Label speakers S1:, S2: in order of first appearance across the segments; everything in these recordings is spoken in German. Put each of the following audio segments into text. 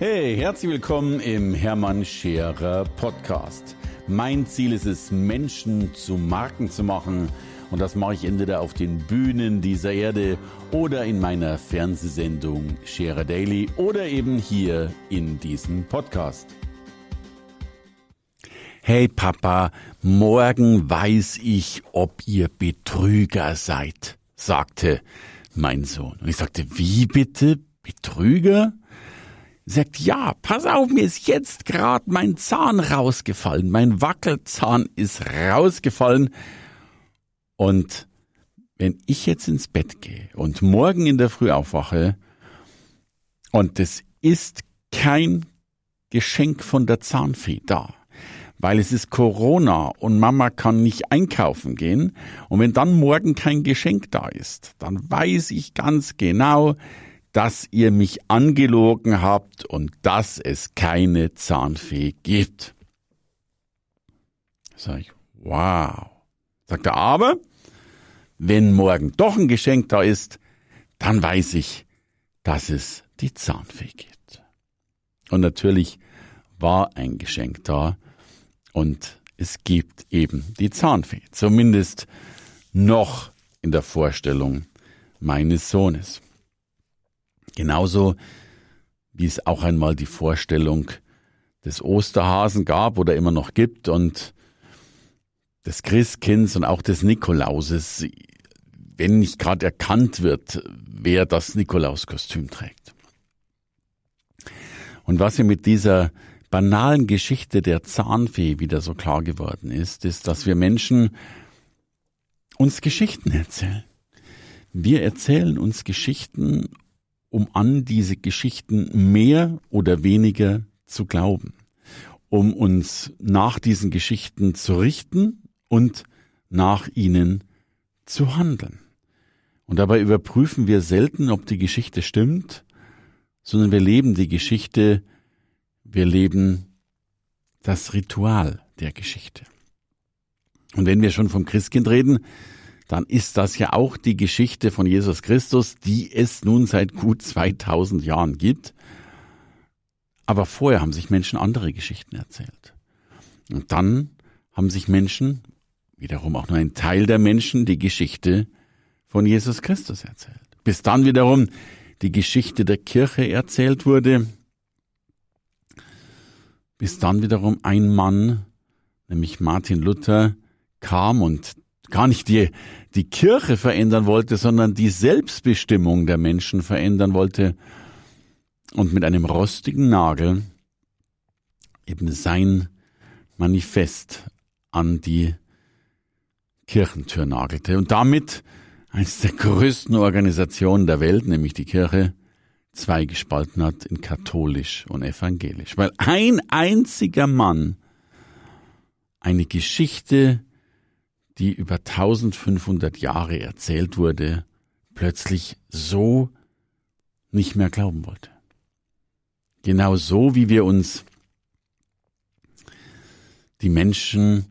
S1: Hey, herzlich willkommen im Hermann Scherer Podcast. Mein Ziel ist es, Menschen zu Marken zu machen. Und das mache ich entweder auf den Bühnen dieser Erde oder in meiner Fernsehsendung Scherer Daily oder eben hier in diesem Podcast. Hey Papa, morgen weiß ich, ob ihr Betrüger seid, sagte mein Sohn. Und ich sagte, wie bitte? Betrüger? Sagt, ja, pass auf, mir ist jetzt gerade mein Zahn rausgefallen, mein Wackelzahn ist rausgefallen. Und wenn ich jetzt ins Bett gehe und morgen in der Früh aufwache und es ist kein Geschenk von der Zahnfee da, weil es ist Corona und Mama kann nicht einkaufen gehen und wenn dann morgen kein Geschenk da ist, dann weiß ich ganz genau, dass ihr mich angelogen habt und dass es keine Zahnfee gibt. Sag ich, wow. Sagt er, aber wenn morgen doch ein Geschenk da ist, dann weiß ich, dass es die Zahnfee gibt. Und natürlich war ein Geschenk da und es gibt eben die Zahnfee. Zumindest noch in der Vorstellung meines Sohnes. Genauso wie es auch einmal die Vorstellung des Osterhasen gab oder immer noch gibt und des Christkinds und auch des Nikolauses, wenn nicht gerade erkannt wird, wer das Nikolauskostüm trägt. Und was mir mit dieser banalen Geschichte der Zahnfee wieder so klar geworden ist, ist, dass wir Menschen uns Geschichten erzählen. Wir erzählen uns Geschichten, um an diese Geschichten mehr oder weniger zu glauben, um uns nach diesen Geschichten zu richten und nach ihnen zu handeln. Und dabei überprüfen wir selten, ob die Geschichte stimmt, sondern wir leben die Geschichte, wir leben das Ritual der Geschichte. Und wenn wir schon vom Christkind reden, dann ist das ja auch die Geschichte von Jesus Christus, die es nun seit gut 2000 Jahren gibt. Aber vorher haben sich Menschen andere Geschichten erzählt. Und dann haben sich Menschen, wiederum auch nur ein Teil der Menschen, die Geschichte von Jesus Christus erzählt. Bis dann wiederum die Geschichte der Kirche erzählt wurde, bis dann wiederum ein Mann, nämlich Martin Luther, kam und gar nicht die, die Kirche verändern wollte, sondern die Selbstbestimmung der Menschen verändern wollte und mit einem rostigen Nagel eben sein Manifest an die Kirchentür nagelte und damit eines der größten Organisationen der Welt, nämlich die Kirche, zwei gespalten hat in katholisch und evangelisch, weil ein einziger Mann eine Geschichte die über 1500 Jahre erzählt wurde, plötzlich so nicht mehr glauben wollte. Genau so, wie wir uns die Menschen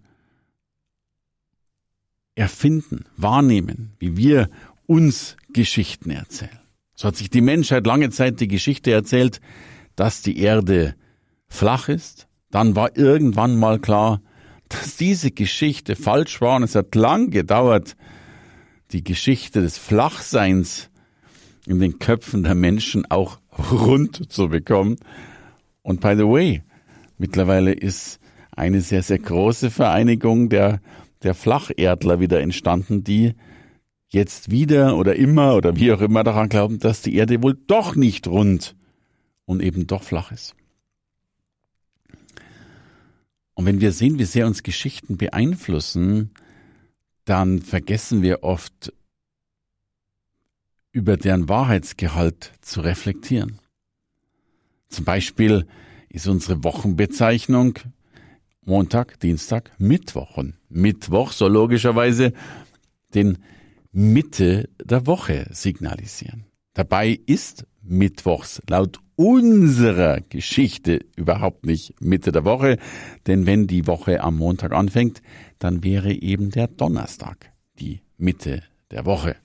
S1: erfinden, wahrnehmen, wie wir uns Geschichten erzählen. So hat sich die Menschheit lange Zeit die Geschichte erzählt, dass die Erde flach ist. Dann war irgendwann mal klar, dass diese Geschichte falsch war und es hat lang gedauert, die Geschichte des Flachseins in den Köpfen der Menschen auch rund zu bekommen. Und by the way, mittlerweile ist eine sehr, sehr große Vereinigung der, der Flacherdler wieder entstanden, die jetzt wieder oder immer oder wie auch immer daran glauben, dass die Erde wohl doch nicht rund und eben doch flach ist. Und wenn wir sehen, wie sehr uns Geschichten beeinflussen, dann vergessen wir oft über deren Wahrheitsgehalt zu reflektieren. Zum Beispiel ist unsere Wochenbezeichnung Montag, Dienstag, Mittwoch. Und Mittwoch soll logischerweise den Mitte der Woche signalisieren. Dabei ist Mittwochs laut unserer Geschichte überhaupt nicht Mitte der Woche, denn wenn die Woche am Montag anfängt, dann wäre eben der Donnerstag die Mitte der Woche.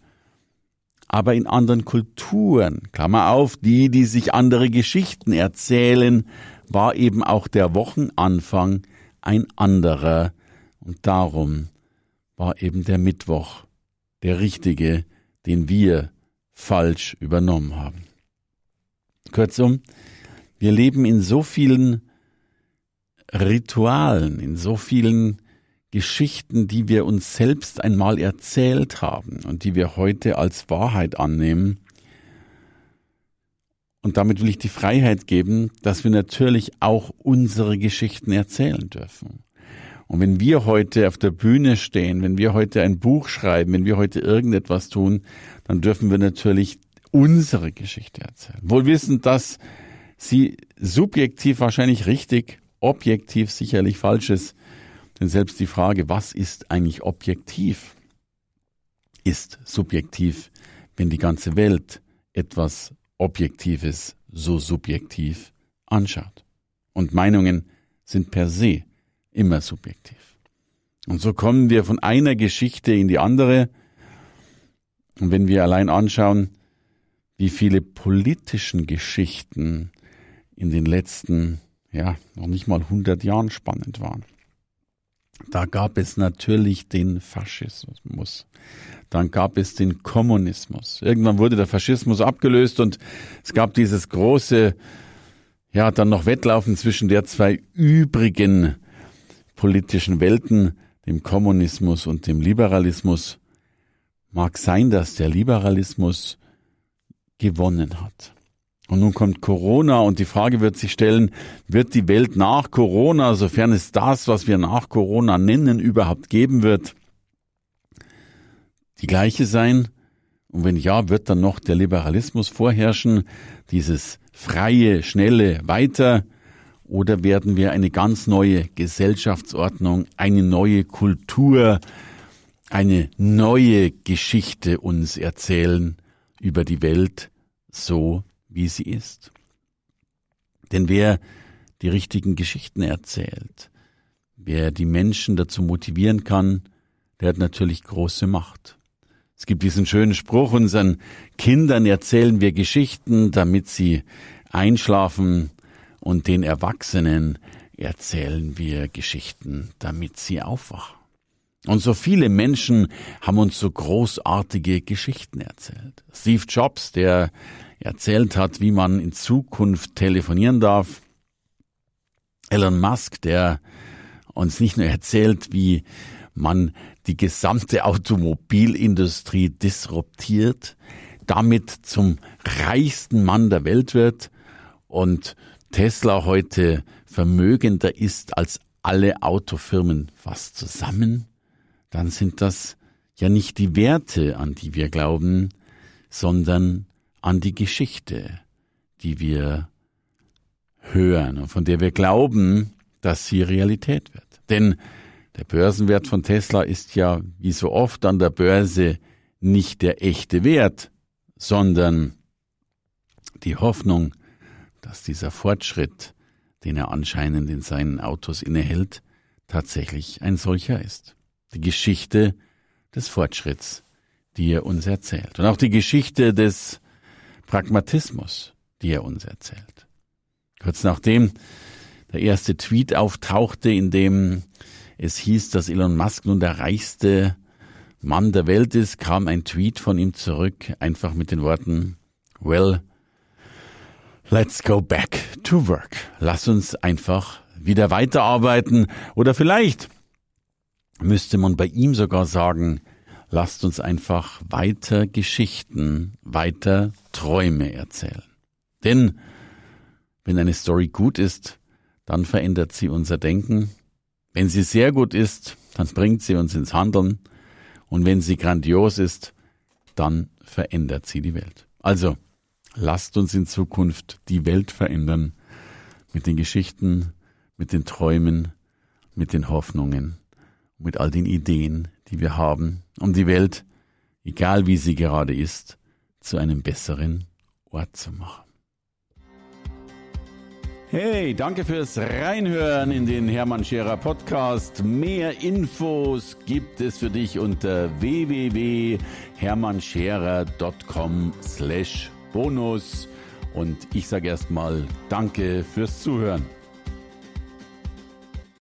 S1: aber in anderen Kulturen, Klammer auf, die, die sich andere Geschichten erzählen, war eben auch der Wochenanfang ein anderer und darum war eben der Mittwoch der richtige, den wir falsch übernommen haben. Kurzum, wir leben in so vielen Ritualen, in so vielen Geschichten, die wir uns selbst einmal erzählt haben und die wir heute als Wahrheit annehmen. Und damit will ich die Freiheit geben, dass wir natürlich auch unsere Geschichten erzählen dürfen. Und wenn wir heute auf der Bühne stehen, wenn wir heute ein Buch schreiben, wenn wir heute irgendetwas tun, dann dürfen wir natürlich unsere Geschichte erzählen. Wohl wissend, dass sie subjektiv wahrscheinlich richtig, objektiv sicherlich falsch ist. Denn selbst die Frage, was ist eigentlich objektiv, ist subjektiv, wenn die ganze Welt etwas Objektives so subjektiv anschaut. Und Meinungen sind per se immer subjektiv. Und so kommen wir von einer Geschichte in die andere. Und wenn wir allein anschauen, wie viele politischen Geschichten in den letzten, ja, noch nicht mal 100 Jahren spannend waren. Da gab es natürlich den Faschismus. Dann gab es den Kommunismus. Irgendwann wurde der Faschismus abgelöst und es gab dieses große, ja, dann noch Wettlaufen zwischen der zwei übrigen politischen Welten, dem Kommunismus und dem Liberalismus, mag sein, dass der Liberalismus gewonnen hat. Und nun kommt Corona und die Frage wird sich stellen, wird die Welt nach Corona, sofern es das, was wir nach Corona nennen, überhaupt geben wird, die gleiche sein? Und wenn ja, wird dann noch der Liberalismus vorherrschen, dieses freie, schnelle Weiter, oder werden wir eine ganz neue Gesellschaftsordnung, eine neue Kultur, eine neue Geschichte uns erzählen über die Welt, so wie sie ist? Denn wer die richtigen Geschichten erzählt, wer die Menschen dazu motivieren kann, der hat natürlich große Macht. Es gibt diesen schönen Spruch, unseren Kindern erzählen wir Geschichten, damit sie einschlafen und den Erwachsenen erzählen wir Geschichten, damit sie aufwachen. Und so viele Menschen haben uns so großartige Geschichten erzählt. Steve Jobs, der erzählt hat, wie man in Zukunft telefonieren darf. Elon Musk, der uns nicht nur erzählt, wie man die gesamte Automobilindustrie disruptiert, damit zum reichsten Mann der Welt wird und Tesla heute vermögender ist als alle Autofirmen fast zusammen, dann sind das ja nicht die Werte, an die wir glauben, sondern an die Geschichte, die wir hören und von der wir glauben, dass sie Realität wird. Denn der Börsenwert von Tesla ist ja wie so oft an der Börse nicht der echte Wert, sondern die Hoffnung, dass dieser Fortschritt, den er anscheinend in seinen Autos innehält, tatsächlich ein solcher ist. Die Geschichte des Fortschritts, die er uns erzählt. Und auch die Geschichte des Pragmatismus, die er uns erzählt. Kurz nachdem der erste Tweet auftauchte, in dem es hieß, dass Elon Musk nun der reichste Mann der Welt ist, kam ein Tweet von ihm zurück, einfach mit den Worten, well, Let's go back to work. Lass uns einfach wieder weiterarbeiten. Oder vielleicht müsste man bei ihm sogar sagen, lasst uns einfach weiter Geschichten, weiter Träume erzählen. Denn wenn eine Story gut ist, dann verändert sie unser Denken. Wenn sie sehr gut ist, dann bringt sie uns ins Handeln. Und wenn sie grandios ist, dann verändert sie die Welt. Also, Lasst uns in Zukunft die Welt verändern mit den Geschichten, mit den Träumen, mit den Hoffnungen, mit all den Ideen, die wir haben, um die Welt, egal wie sie gerade ist, zu einem besseren Ort zu machen. Hey, danke fürs Reinhören in den Hermann Scherer Podcast. Mehr Infos gibt es für dich unter www.hermannscherer.com slash bonus. Und ich sage erstmal Danke fürs Zuhören.